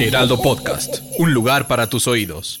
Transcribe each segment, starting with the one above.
Heraldo Podcast. Un lugar para tus oídos.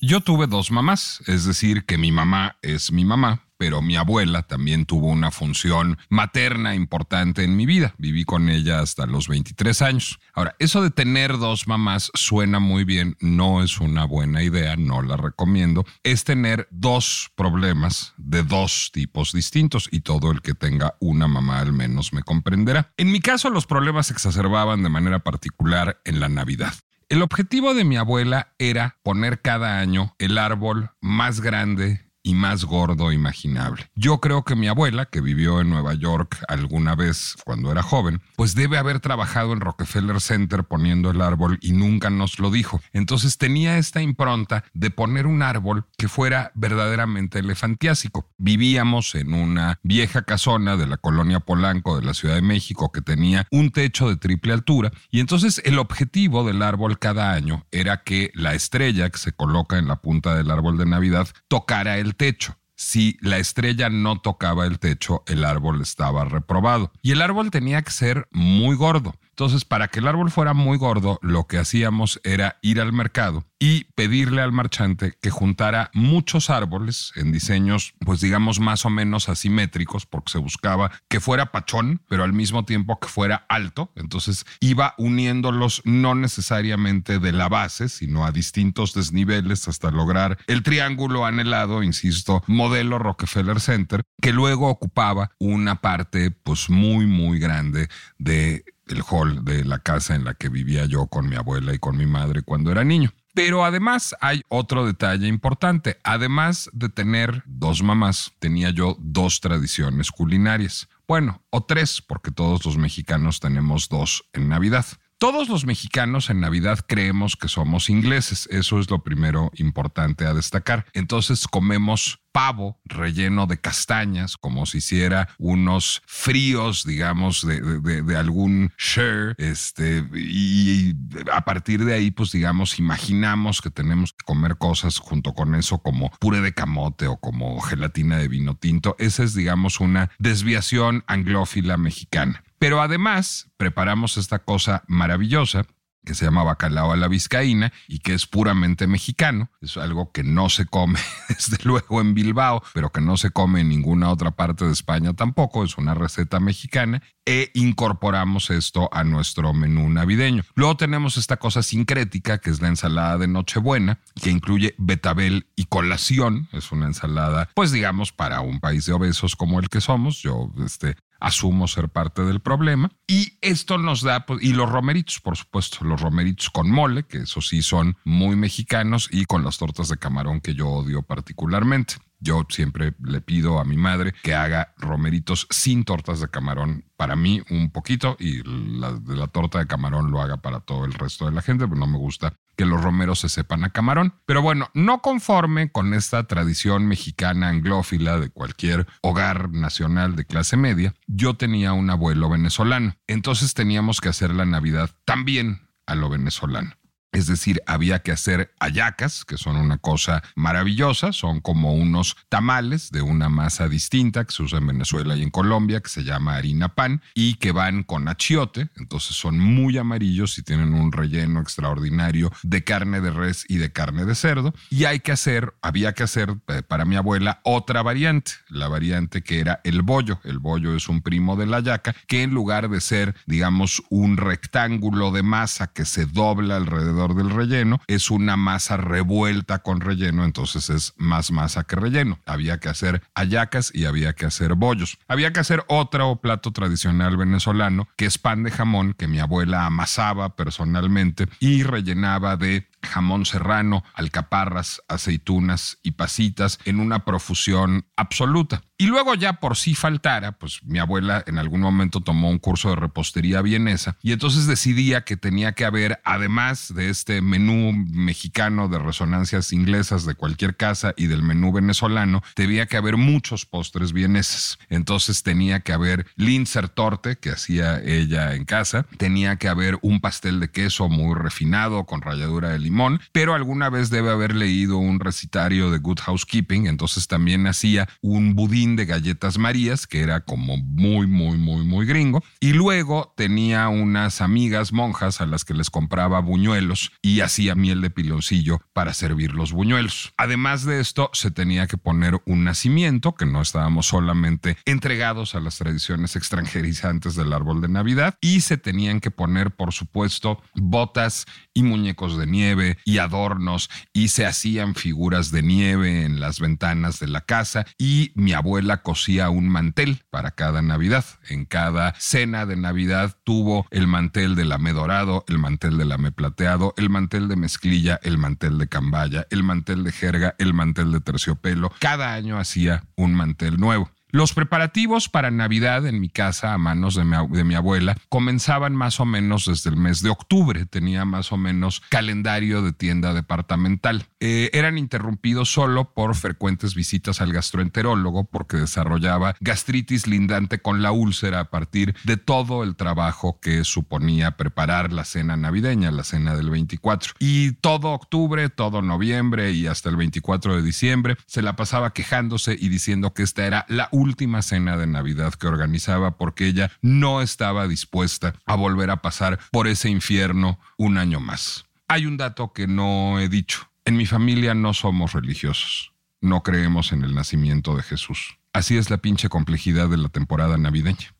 Yo tuve dos mamás, es decir, que mi mamá es mi mamá, pero mi abuela también tuvo una función materna importante en mi vida. Viví con ella hasta los 23 años. Ahora, eso de tener dos mamás suena muy bien, no es una buena idea, no la recomiendo. Es tener dos problemas de dos tipos distintos y todo el que tenga una mamá al menos me comprenderá. En mi caso, los problemas se exacerbaban de manera particular en la Navidad. El objetivo de mi abuela era poner cada año el árbol más grande y más gordo imaginable. Yo creo que mi abuela, que vivió en Nueva York alguna vez cuando era joven, pues debe haber trabajado en Rockefeller Center poniendo el árbol y nunca nos lo dijo. Entonces tenía esta impronta de poner un árbol que fuera verdaderamente elefantiásico. Vivíamos en una vieja casona de la colonia Polanco de la Ciudad de México que tenía un techo de triple altura y entonces el objetivo del árbol cada año era que la estrella que se coloca en la punta del árbol de Navidad tocara el techo. Si la estrella no tocaba el techo, el árbol estaba reprobado. Y el árbol tenía que ser muy gordo. Entonces, para que el árbol fuera muy gordo, lo que hacíamos era ir al mercado y pedirle al marchante que juntara muchos árboles en diseños, pues digamos, más o menos asimétricos, porque se buscaba que fuera pachón, pero al mismo tiempo que fuera alto. Entonces, iba uniéndolos no necesariamente de la base, sino a distintos desniveles hasta lograr el triángulo anhelado, insisto, modelo Rockefeller Center, que luego ocupaba una parte, pues muy, muy grande de el hall de la casa en la que vivía yo con mi abuela y con mi madre cuando era niño. Pero además hay otro detalle importante. Además de tener dos mamás, tenía yo dos tradiciones culinarias. Bueno, o tres, porque todos los mexicanos tenemos dos en Navidad. Todos los mexicanos en Navidad creemos que somos ingleses. Eso es lo primero importante a destacar. Entonces comemos pavo relleno de castañas, como si hiciera unos fríos, digamos, de, algún share, este, y a partir de ahí, pues digamos, imaginamos que tenemos que comer cosas junto con eso como puré de camote o como gelatina de vino tinto. Esa es, digamos, una desviación anglófila mexicana. Pero además preparamos esta cosa maravillosa que se llama bacalao a la vizcaína y que es puramente mexicano. Es algo que no se come, desde luego, en Bilbao, pero que no se come en ninguna otra parte de España tampoco. Es una receta mexicana e incorporamos esto a nuestro menú navideño. Luego tenemos esta cosa sincrética, que es la ensalada de Nochebuena, que incluye betabel y colación. Es una ensalada, pues digamos, para un país de obesos como el que somos. Yo, este, asumo ser parte del problema. Y esto nos da, pues, y los romeritos, por supuesto, los romeritos con mole, que eso sí son muy mexicanos, y con las tortas de camarón que yo odio particularmente. Yo siempre le pido a mi madre que haga romeritos sin tortas de camarón para mí un poquito y la de la torta de camarón lo haga para todo el resto de la gente, pero no me gusta que los romeros se sepan a camarón. Pero bueno, no conforme con esta tradición mexicana anglófila de cualquier hogar nacional de clase media, yo tenía un abuelo venezolano. Entonces teníamos que hacer la Navidad también a lo venezolano. Es decir, había que hacer ayacas, que son una cosa maravillosa, son como unos tamales de una masa distinta que se usa en Venezuela y en Colombia, que se llama harina pan, y que van con achiote, entonces son muy amarillos y tienen un relleno extraordinario de carne de res y de carne de cerdo. Y hay que hacer, había que hacer eh, para mi abuela otra variante, la variante que era el bollo. El bollo es un primo de la yaca, que en lugar de ser, digamos, un rectángulo de masa que se dobla alrededor del relleno, es una masa revuelta con relleno, entonces es más masa que relleno. Había que hacer ayacas y había que hacer bollos. Había que hacer otro plato tradicional venezolano, que es pan de jamón, que mi abuela amasaba personalmente y rellenaba de jamón serrano, alcaparras, aceitunas y pasitas en una profusión absoluta. Y luego ya por si faltara, pues mi abuela en algún momento tomó un curso de repostería vienesa y entonces decidía que tenía que haber, además de este menú mexicano de resonancias inglesas de cualquier casa y del menú venezolano, debía que haber muchos postres vieneses. Entonces tenía que haber linzer torte, que hacía ella en casa, tenía que haber un pastel de queso muy refinado con ralladura de limón, pero alguna vez debe haber leído un recitario de Good Housekeeping, entonces también hacía un budín de galletas Marías, que era como muy, muy, muy, muy gringo. Y luego tenía unas amigas monjas a las que les compraba buñuelos y hacía miel de piloncillo para servir los buñuelos. Además de esto, se tenía que poner un nacimiento, que no estábamos solamente entregados a las tradiciones extranjerizantes del árbol de Navidad, y se tenían que poner, por supuesto, botas y muñecos de nieve y adornos, y se hacían figuras de nieve en las ventanas de la casa, y mi abuela cosía un mantel para cada Navidad. En cada cena de Navidad tuvo el mantel de lame dorado, el mantel de lame plateado, el mantel de mezclilla, el mantel de cambaya, el mantel de jerga, el mantel de terciopelo. Cada año hacía un mantel nuevo. Los preparativos para Navidad en mi casa a manos de mi, abuela comenzaban más o menos desde el mes de octubre. Tenía más o menos calendario de tienda departamental. Eh, eran interrumpidos solo por frecuentes visitas al gastroenterólogo porque desarrollaba gastritis lindante con la úlcera a partir de todo el trabajo que suponía preparar la cena navideña, la cena del 24. Y todo octubre, todo noviembre y hasta el 24 de diciembre se la pasaba quejándose y diciendo que esta era la última última cena de Navidad que organizaba porque ella no estaba dispuesta a volver a pasar por ese infierno un año más. Hay un dato que no he dicho. En mi familia no somos religiosos. No creemos en el nacimiento de Jesús. Así es la pinche complejidad de la temporada navideña.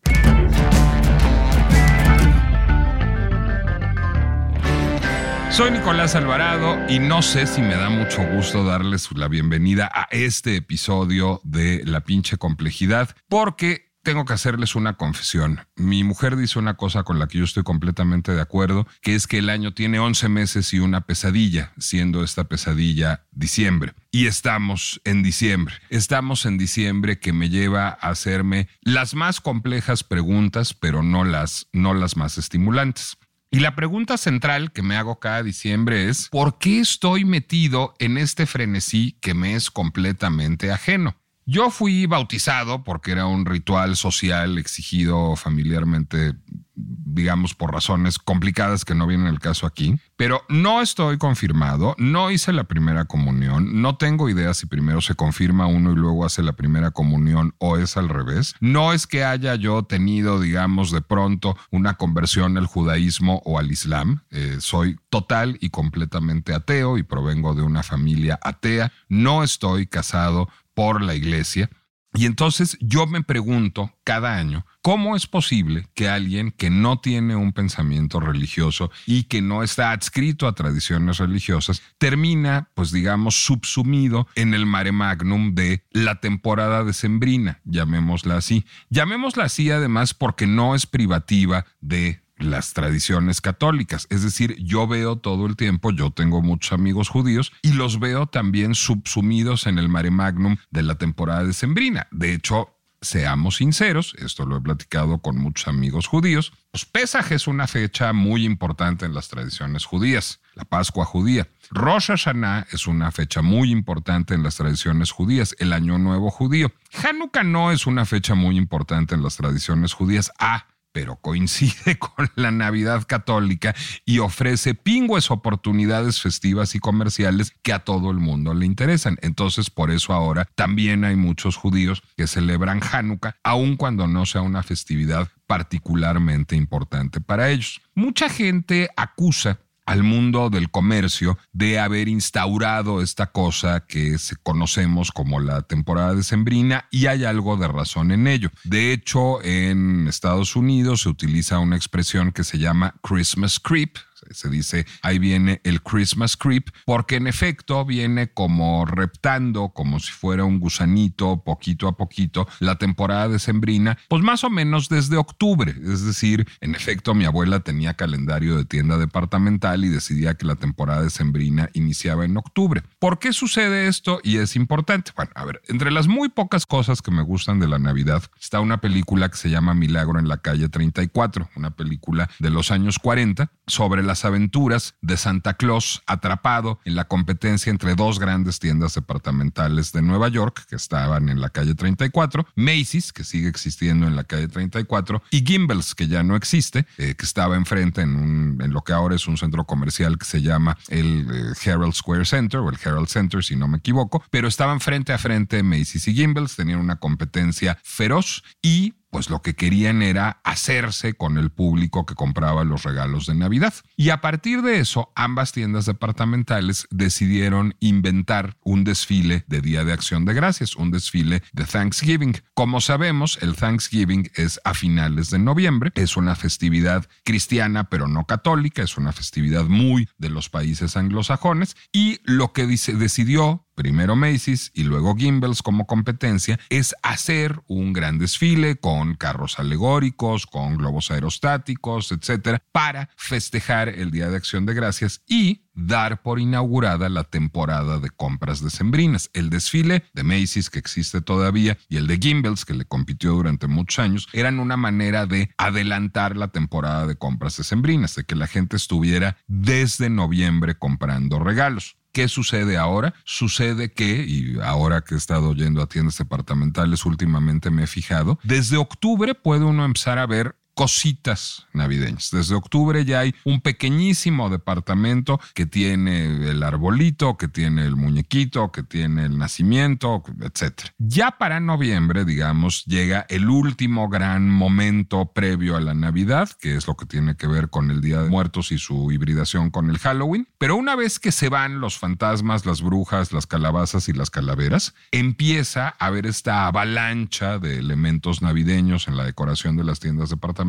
Soy Nicolás Alvarado y no sé si me da mucho gusto darles la bienvenida a este episodio de La pinche complejidad, porque tengo que hacerles una confesión. Mi mujer dice una cosa con la que yo estoy completamente de acuerdo, que es que el año tiene 11 meses y una pesadilla, siendo esta pesadilla diciembre. Y estamos en diciembre. Estamos en diciembre que me lleva a hacerme las más complejas preguntas, pero no las, no las más estimulantes. Y la pregunta central que me hago cada diciembre es, ¿por qué estoy metido en este frenesí que me es completamente ajeno? Yo fui bautizado porque era un ritual social exigido familiarmente digamos, por razones complicadas que no vienen al caso aquí, pero no estoy confirmado, no hice la primera comunión, no tengo idea si primero se confirma uno y luego hace la primera comunión o es al revés. No es que haya yo tenido, digamos, de pronto una conversión al judaísmo o al islam. Eh, soy total y completamente ateo y provengo de una familia atea. No estoy casado por la iglesia. Y entonces yo me pregunto cada año, ¿cómo es posible que alguien que no tiene un pensamiento religioso y que no está adscrito a tradiciones religiosas termina, pues digamos, subsumido en el mare magnum de la temporada decembrina, llamémosla así? Llamémosla así además porque no es privativa de las tradiciones católicas. Es decir, yo veo todo el tiempo, yo tengo muchos amigos judíos y los veo también subsumidos en el mare magnum de la temporada decembrina. De hecho, seamos sinceros, esto lo he platicado con muchos amigos judíos, pues Pesaj es una fecha muy importante en las tradiciones judías, la Pascua judía. Rosh Hashanah es una fecha muy importante en las tradiciones judías, el Año Nuevo judío. Hanukkah no es una fecha muy importante en las tradiciones judías. Ah, pero coincide con la Navidad católica y ofrece pingües oportunidades festivas y comerciales que a todo el mundo le interesan. Entonces, por eso ahora también hay muchos judíos que celebran Hanukkah, aun cuando no sea una festividad particularmente importante para ellos. Mucha gente acusa al mundo del comercio de haber instaurado esta cosa que conocemos como la temporada decembrina y hay algo de razón en ello. De hecho, en Estados Unidos se utiliza una expresión que se llama Christmas creep, Se dice, ahí viene el Christmas creep, porque en efecto viene como reptando, como si fuera un gusanito, poquito a poquito, la temporada decembrina, pues más o menos desde octubre. Es decir, en efecto, mi abuela tenía calendario de tienda departamental y decidía que la temporada decembrina iniciaba en octubre. ¿Por qué sucede esto? Y es importante. Bueno, a ver, entre las muy pocas cosas que me gustan de la Navidad está una película que se llama Milagro en la calle 34, una película de los años 40 sobre las aventuras de Santa Claus atrapado en la competencia entre dos grandes tiendas departamentales de Nueva York que estaban en la calle 34, Macy's, que sigue existiendo en la calle 34, y Gimbels, que ya no existe, eh, que estaba enfrente en, en lo que ahora es un centro comercial que se llama el eh, Herald Square Center o el Herald Center, si no me equivoco, pero estaban frente a frente Macy's y Gimbels, tenían una competencia feroz y pues lo que querían era hacerse con el público que compraba los regalos de Navidad. Y a partir de eso, ambas tiendas departamentales decidieron inventar un desfile de Día de Acción de Gracias, un desfile de Thanksgiving. Como sabemos, el Thanksgiving es a finales de noviembre, es una festividad cristiana pero no católica, es una festividad muy de los países anglosajones y lo que dice, decidió primero Macy's y luego Gimbels como competencia, es hacer un gran desfile con carros alegóricos, con globos aerostáticos, etcétera, para festejar el Día de Acción de Gracias y dar por inaugurada la temporada de compras decembrinas. El desfile de Macy's, que existe todavía, y el de Gimbels, que le compitió durante muchos años, eran una manera de adelantar la temporada de compras decembrinas, de que la gente estuviera desde noviembre comprando regalos. ¿Qué sucede ahora? Sucede que, y ahora que he estado yendo a tiendas departamentales últimamente me he fijado, desde octubre puede uno empezar a ver cositas navideñas. Desde octubre ya hay un pequeñísimo departamento que tiene el arbolito, que tiene el muñequito, que tiene el nacimiento, etc. Ya para noviembre, digamos, llega el último gran momento previo a la Navidad, que es lo que tiene que ver con el Día de Muertos y su hibridación con el Halloween. Pero una vez que se van los fantasmas, las brujas, las calabazas y las calaveras, empieza a haber esta avalancha de elementos navideños en la decoración de las tiendas departamentales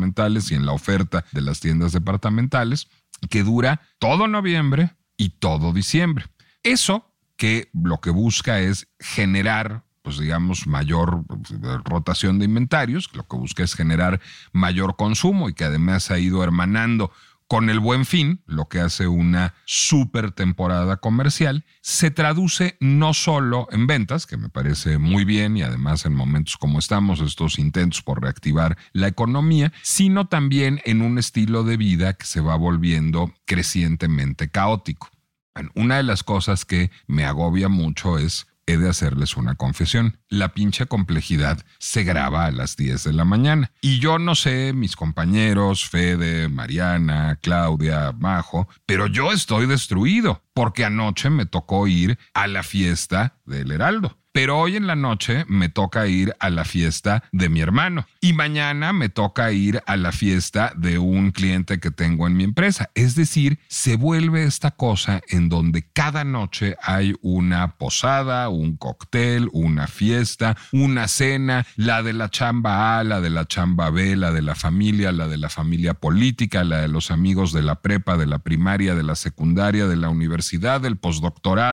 y en la oferta de las tiendas departamentales que dura todo noviembre y todo diciembre. Eso que lo que busca es generar pues digamos, mayor pues, rotación de inventarios, lo que busca es generar mayor consumo y que además ha ido hermanando con el buen fin, lo que hace una super temporada comercial, se traduce no solo en ventas, que me parece muy bien y además en momentos como estamos, estos intentos por reactivar la economía, sino también en un estilo de vida que se va volviendo crecientemente caótico. una de las cosas que me agobia mucho es he de hacerles una confesión. La pinche complejidad se graba a las 10 de la mañana. Y yo no sé, mis compañeros, Fede, Mariana, Claudia, Majo, pero yo estoy destruido porque anoche me tocó ir a la fiesta del Heraldo pero hoy en la noche me toca ir a la fiesta de mi hermano y mañana me toca ir a la fiesta de un cliente que tengo en mi empresa. Es decir, se vuelve esta cosa en donde cada noche hay una posada, un cóctel, una fiesta, una cena, la de la chamba A, la de la chamba B, la de la familia, la de la familia política, la de los amigos de la prepa, de la primaria, de la secundaria, de la universidad, del postdoctorado.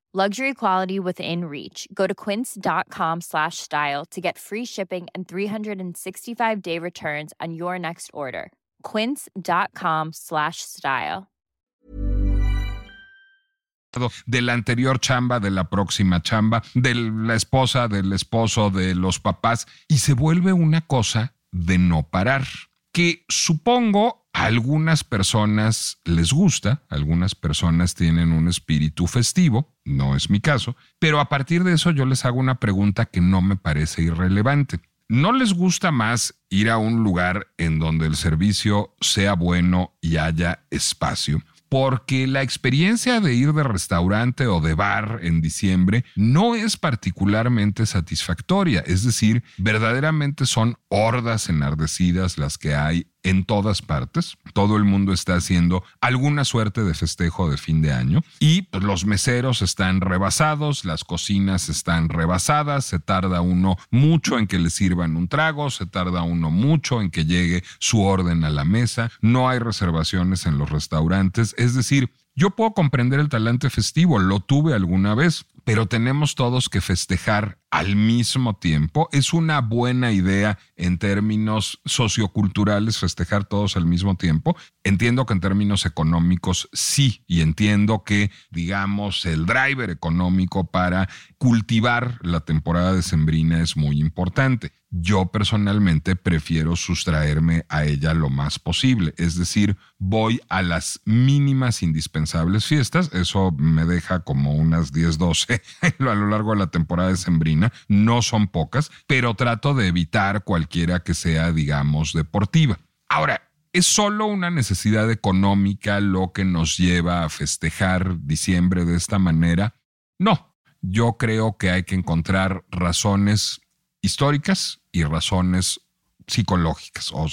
Luxury quality within reach. Go to quince.com slash style to get free shipping and 365 day returns on your next order. Quince.com slash style. De la anterior chamba, de la próxima chamba, de la esposa, del esposo, de los papás, y se vuelve una cosa de no parar. Que supongo algunas personas les gusta, algunas personas tienen un espíritu festivo, no es mi caso, pero a partir de eso yo les hago una pregunta que no me parece irrelevante. ¿No les gusta más ir a un lugar en donde el servicio sea bueno y haya espacio? porque la experiencia de ir de restaurante o de bar en diciembre no es particularmente satisfactoria, es decir, verdaderamente son hordas enardecidas las que hay en todas partes. Todo el mundo está haciendo alguna suerte de festejo de fin de año y pues, los meseros están rebasados, las cocinas están rebasadas, se tarda uno mucho en que le sirvan un trago, se tarda uno mucho en que llegue su orden a la mesa, no hay reservaciones en los restaurantes, es decir, yo puedo comprender el talante festivo, lo tuve alguna vez, pero tenemos todos que festejar al mismo tiempo. Es una buena idea en términos socioculturales festejar todos al mismo tiempo. Entiendo que en términos económicos sí, y entiendo que, digamos, el driver económico para cultivar la temporada de sembrina es muy importante. Yo personalmente prefiero sustraerme a ella lo más posible, es decir, voy a las mínimas indispensables fiestas, eso me deja como unas 10, 12 a lo largo de la temporada de sembrina, no son pocas, pero trato de evitar cualquiera que sea, digamos, deportiva. Ahora, ¿Es solo una necesidad económica lo que nos lleva a festejar diciembre de esta manera? No, yo creo que hay que encontrar razones históricas y razones psicológicas o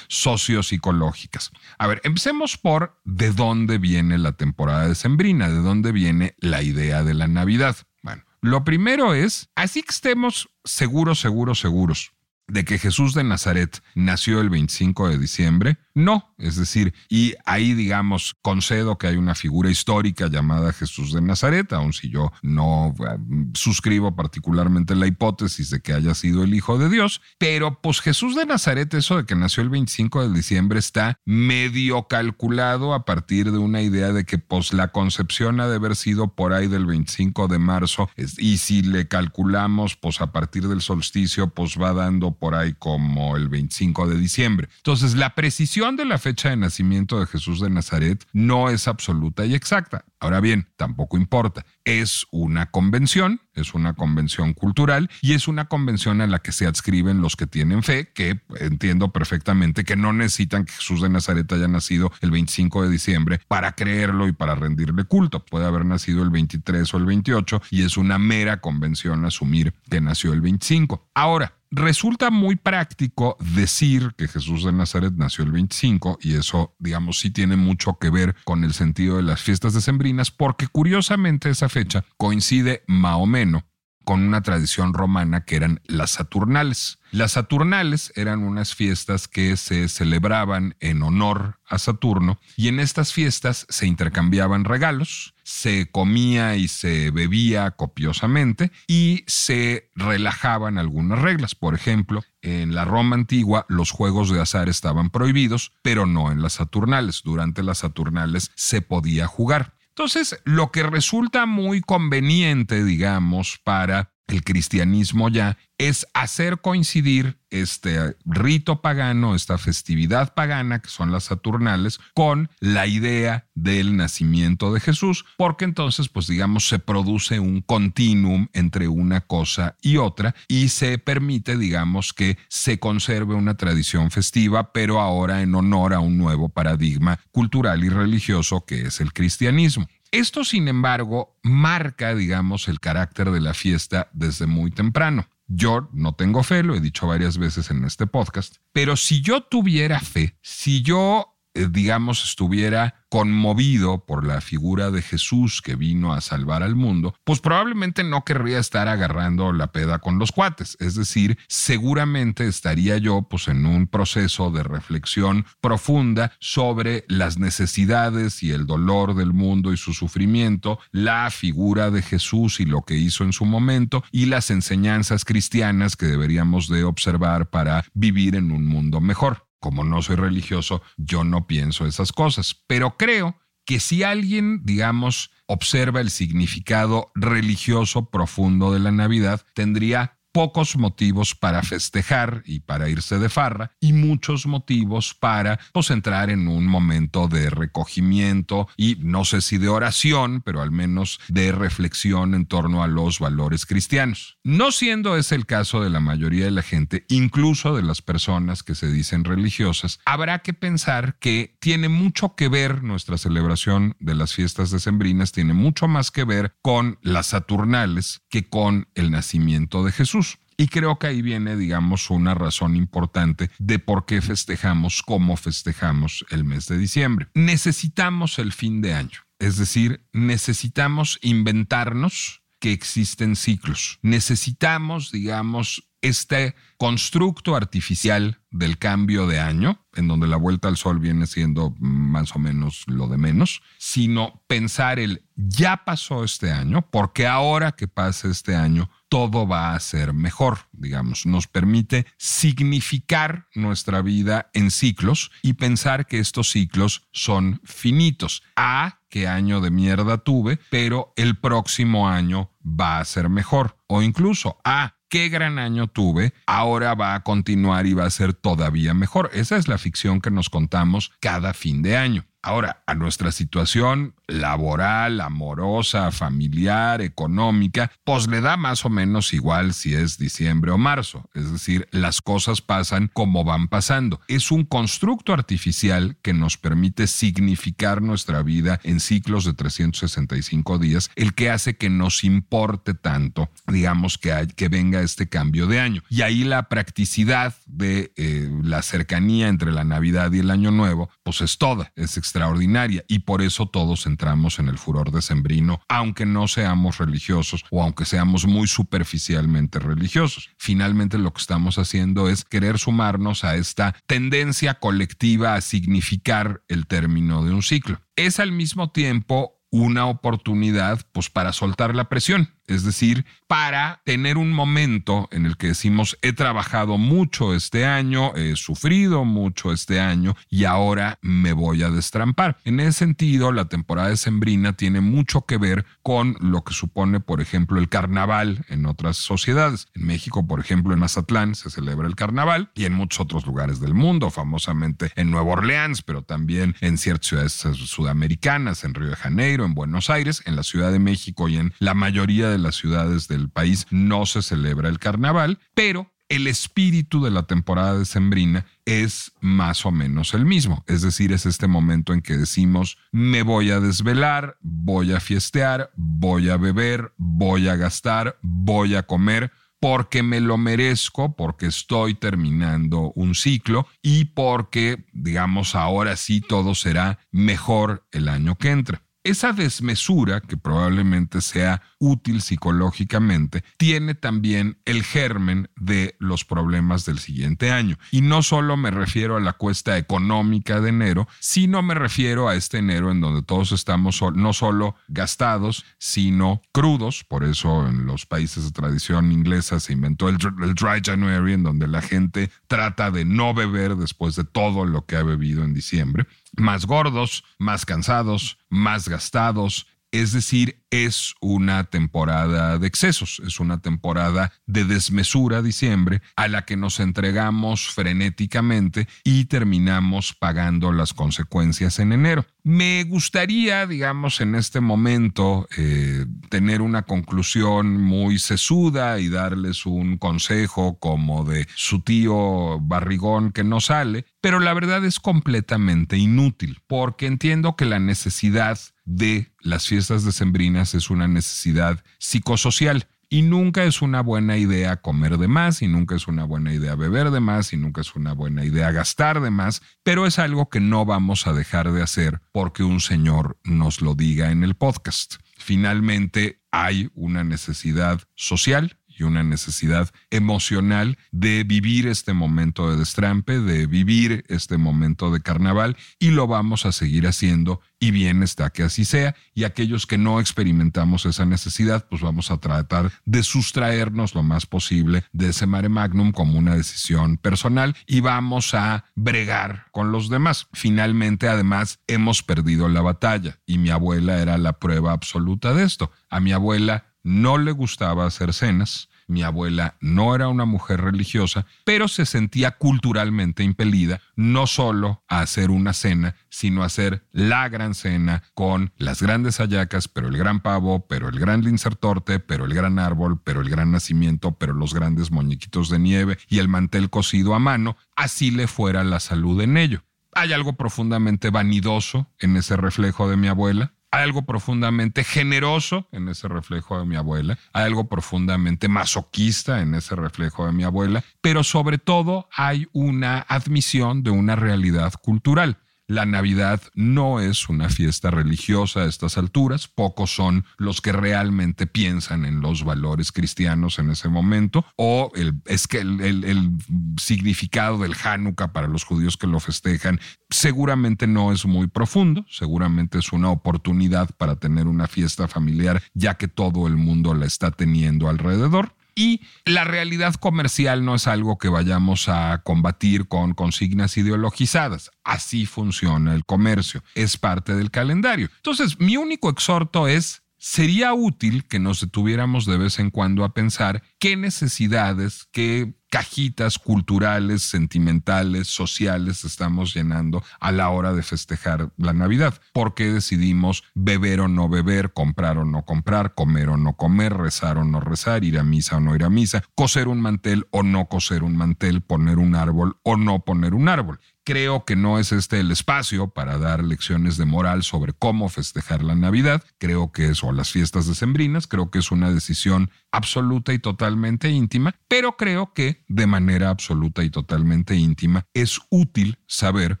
sociopsicológicas. A ver, empecemos por de dónde viene la temporada de Sembrina, de dónde viene la idea de la Navidad. Bueno, lo primero es, así que estemos seguros, seguros, seguros de que Jesús de Nazaret nació el 25 de diciembre? No, es decir, y ahí digamos, concedo que hay una figura histórica llamada Jesús de Nazaret, aun si yo no eh, suscribo particularmente la hipótesis de que haya sido el Hijo de Dios, pero pues Jesús de Nazaret, eso de que nació el 25 de diciembre está medio calculado a partir de una idea de que pues la concepción ha de haber sido por ahí del 25 de marzo, y si le calculamos pues a partir del solsticio, pues va dando por ahí como el 25 de diciembre. Entonces, la precisión de la fecha de nacimiento de Jesús de Nazaret no es absoluta y exacta. Ahora bien, tampoco importa. Es una convención, es una convención cultural y es una convención a la que se adscriben los que tienen fe, que entiendo perfectamente que no necesitan que Jesús de Nazaret haya nacido el 25 de diciembre para creerlo y para rendirle culto. Puede haber nacido el 23 o el 28 y es una mera convención asumir que nació el 25. Ahora, Resulta muy práctico decir que Jesús de Nazaret nació el 25 y eso, digamos, sí tiene mucho que ver con el sentido de las fiestas decembrinas porque curiosamente esa fecha coincide más o menos con una tradición romana que eran las Saturnales. Las Saturnales eran unas fiestas que se celebraban en honor a Saturno y en estas fiestas se intercambiaban regalos, se comía y se bebía copiosamente y se relajaban algunas reglas. Por ejemplo, en la Roma antigua los juegos de azar estaban prohibidos, pero no en las Saturnales. Durante las Saturnales se podía jugar. Entonces, lo que resulta muy conveniente, digamos, para el cristianismo ya es hacer coincidir este rito pagano, esta festividad pagana, que son las Saturnales, con la idea del nacimiento de Jesús, porque entonces, pues digamos, se produce un continuum entre una cosa y otra y se permite, digamos, que se conserve una tradición festiva, pero ahora en honor a un nuevo paradigma cultural y religioso que es el cristianismo. Esto, sin embargo, marca, digamos, el carácter de la fiesta desde muy temprano. Yo no tengo fe, lo he dicho varias veces en este podcast, pero si yo tuviera fe, si yo digamos, estuviera conmovido por la figura de Jesús que vino a salvar al mundo, pues probablemente no querría estar agarrando la peda con los cuates. Es decir, seguramente estaría yo pues en un proceso de reflexión profunda sobre las necesidades y el dolor del mundo y su sufrimiento, la figura de Jesús y lo que hizo en su momento y las enseñanzas cristianas que deberíamos de observar para vivir en un mundo mejor como no soy religioso, yo no pienso esas cosas, pero creo que si alguien, digamos, observa el significado religioso profundo de la Navidad, tendría pocos motivos para festejar y para irse de farra y muchos motivos para pues, entrar en un momento de recogimiento y no sé si de oración, pero al menos de reflexión en torno a los valores cristianos. No siendo ese el caso de la mayoría de la gente, incluso de las personas que se dicen religiosas, habrá que pensar que tiene mucho que ver nuestra celebración de las fiestas decembrinas, tiene mucho más que ver con las Saturnales que con el nacimiento de Jesús. Y creo que ahí viene, digamos, una razón importante de por qué festejamos como festejamos el mes de diciembre. Necesitamos el fin de año, es decir, necesitamos inventarnos que existen ciclos. Necesitamos, digamos, este constructo artificial del cambio de año, en donde la vuelta al sol viene siendo más o menos lo de menos, sino pensar el ya pasó este año, porque ahora que pase este año, todo va a ser mejor, digamos, nos permite significar nuestra vida en ciclos y pensar que estos ciclos son finitos. A, qué año de mierda tuve, pero el próximo año va a ser mejor. O incluso, A, qué gran año tuve, ahora va a continuar y va a ser todavía mejor. Esa es la ficción que nos contamos cada fin de año. Ahora, a nuestra situación laboral, amorosa, familiar, económica, pues le da más o menos igual si es diciembre o marzo. Es decir, las cosas pasan como van pasando. Es un constructo artificial que nos permite significar nuestra vida en ciclos de 365 días, el que hace que nos importe tanto, digamos, que, que venga este cambio de año. Y ahí la practicidad de eh, la cercanía entre la Navidad y el Año Nuevo, pues es toda, es extraordinaria y por eso todos entramos en el furor decembrino, aunque no seamos religiosos o aunque seamos muy superficialmente religiosos. Finalmente lo que estamos haciendo es querer sumarnos a esta tendencia colectiva a significar el término de un ciclo. Es al mismo tiempo una oportunidad pues para soltar la presión es decir, para tener un momento en el que decimos, he trabajado mucho este año, he sufrido mucho este año y ahora me voy a destrampar. En ese sentido, la temporada de Sembrina tiene mucho que ver con lo que supone, por ejemplo, el carnaval en otras sociedades. En México, por ejemplo, en Mazatlán se celebra el carnaval y en muchos otros lugares del mundo, famosamente en Nueva Orleans, pero también en ciertas ciudades sudamericanas, en Río de Janeiro, en Buenos Aires, en la Ciudad de México y en la mayoría de las ciudades del país no se celebra el carnaval, pero el espíritu de la temporada decembrina es más o menos el mismo. Es decir, es este momento en que decimos, me voy a desvelar, voy a fiestear, voy a beber, voy a gastar, voy a comer, porque me lo merezco, porque estoy terminando un ciclo y porque, digamos, ahora sí todo será mejor el año que entra. Esa desmesura, que probablemente sea útil psicológicamente, tiene también el germen de los problemas del siguiente año. Y no solo me refiero a la cuesta económica de enero, sino me refiero a este enero en donde todos estamos no solo gastados, sino crudos. Por eso en los países de tradición inglesa se inventó el, el Dry January, en donde la gente trata de no beber después de todo lo que ha bebido en diciembre más gordos, más cansados, más gastados, es decir, es una temporada de excesos, es una temporada de desmesura diciembre a la que nos entregamos frenéticamente y terminamos pagando las consecuencias en enero. Me gustaría, digamos, en este momento eh, tener una conclusión muy sesuda y darles un consejo como de su tío barrigón que no sale, pero la verdad es completamente inútil porque entiendo que la necesidad de las fiestas decembrinas es una necesidad psicosocial. Y nunca es una buena idea comer de más, y nunca es una buena idea beber de más, y nunca es una buena idea gastar de más, pero es algo que no vamos a dejar de hacer porque un señor nos lo diga en el podcast. Finalmente, hay una necesidad social y una necesidad emocional de vivir este momento de destrampe, de vivir este momento de carnaval y lo vamos a seguir haciendo y bien está que así sea y aquellos que no experimentamos esa necesidad pues vamos a tratar de sustraernos lo más posible de ese mare magnum como una decisión personal y vamos a bregar con los demás. Finalmente además hemos perdido la batalla y mi abuela era la prueba absoluta de esto. A mi abuela no le gustaba hacer cenas, Mi abuela no era una mujer religiosa, pero se sentía culturalmente impelida no solo a hacer una cena, sino a hacer la gran cena con las grandes hallacas, pero el gran pavo, pero el gran lincertorte, pero el gran árbol, pero el gran nacimiento, pero los grandes muñequitos de nieve y el mantel cocido a mano, así le fuera la salud en ello. Hay algo profundamente vanidoso en ese reflejo de mi abuela, hay algo profundamente generoso en ese reflejo de mi abuela, hay algo profundamente masoquista en ese reflejo de mi abuela, pero sobre todo hay una admisión de una realidad cultural. La Navidad no es una fiesta religiosa a estas alturas, pocos son los que realmente piensan en los valores cristianos en ese momento, o el, es que el, el significado del Hanukkah para los judíos que lo festejan seguramente no es muy profundo, seguramente es una oportunidad para tener una fiesta familiar ya que todo el mundo la está teniendo alrededor. Y la realidad comercial no es algo que vayamos a combatir con consignas ideologizadas. Así funciona el comercio. Es parte del calendario. Entonces, mi único exhorto es sería útil que nos detuviéramos de vez en cuando a pensar qué necesidades, qué cajitas culturales, sentimentales, sociales estamos llenando a la hora de festejar la Navidad. ¿Por qué decidimos beber o no beber, comprar o no comprar, comer o no comer, rezar o no rezar, ir a misa o no ir a misa, coser un mantel o no coser un mantel, poner un árbol o no poner un árbol? Creo que no es este el espacio para dar lecciones de moral sobre cómo festejar la Navidad. Creo que es, o las fiestas decembrinas, creo que es una decisión absoluta y totalmente íntima, pero creo que de manera absoluta y totalmente íntima es útil saber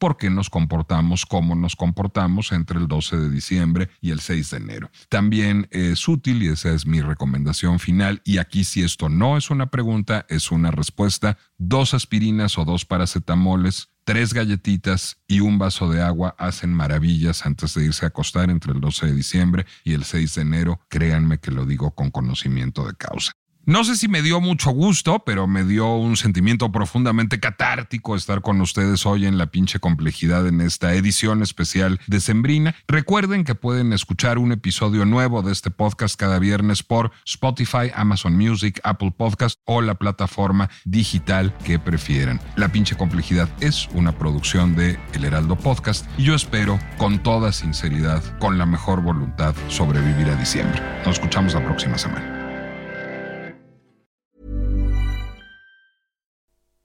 por qué nos comportamos como nos comportamos entre el 12 de diciembre y el 6 de enero. También es útil, y esa es mi recomendación final, y aquí si esto no es una pregunta, es una respuesta, dos aspirinas o dos paracetamoles tres galletitas y un vaso de agua hacen maravillas antes de irse a acostar entre el 12 de diciembre y el 6 de enero. Créanme que lo digo con conocimiento de causa. No sé si me dio mucho gusto, pero me dio un sentimiento profundamente catártico estar con ustedes hoy en la pinche complejidad en esta edición especial de Sembrina. Recuerden que pueden escuchar un episodio nuevo de este podcast cada viernes por Spotify, Amazon Music, Apple Podcast o la plataforma digital que prefieran. La pinche complejidad es una producción de El Heraldo Podcast y yo espero con toda sinceridad, con la mejor voluntad, sobrevivir a diciembre. Nos escuchamos la próxima semana.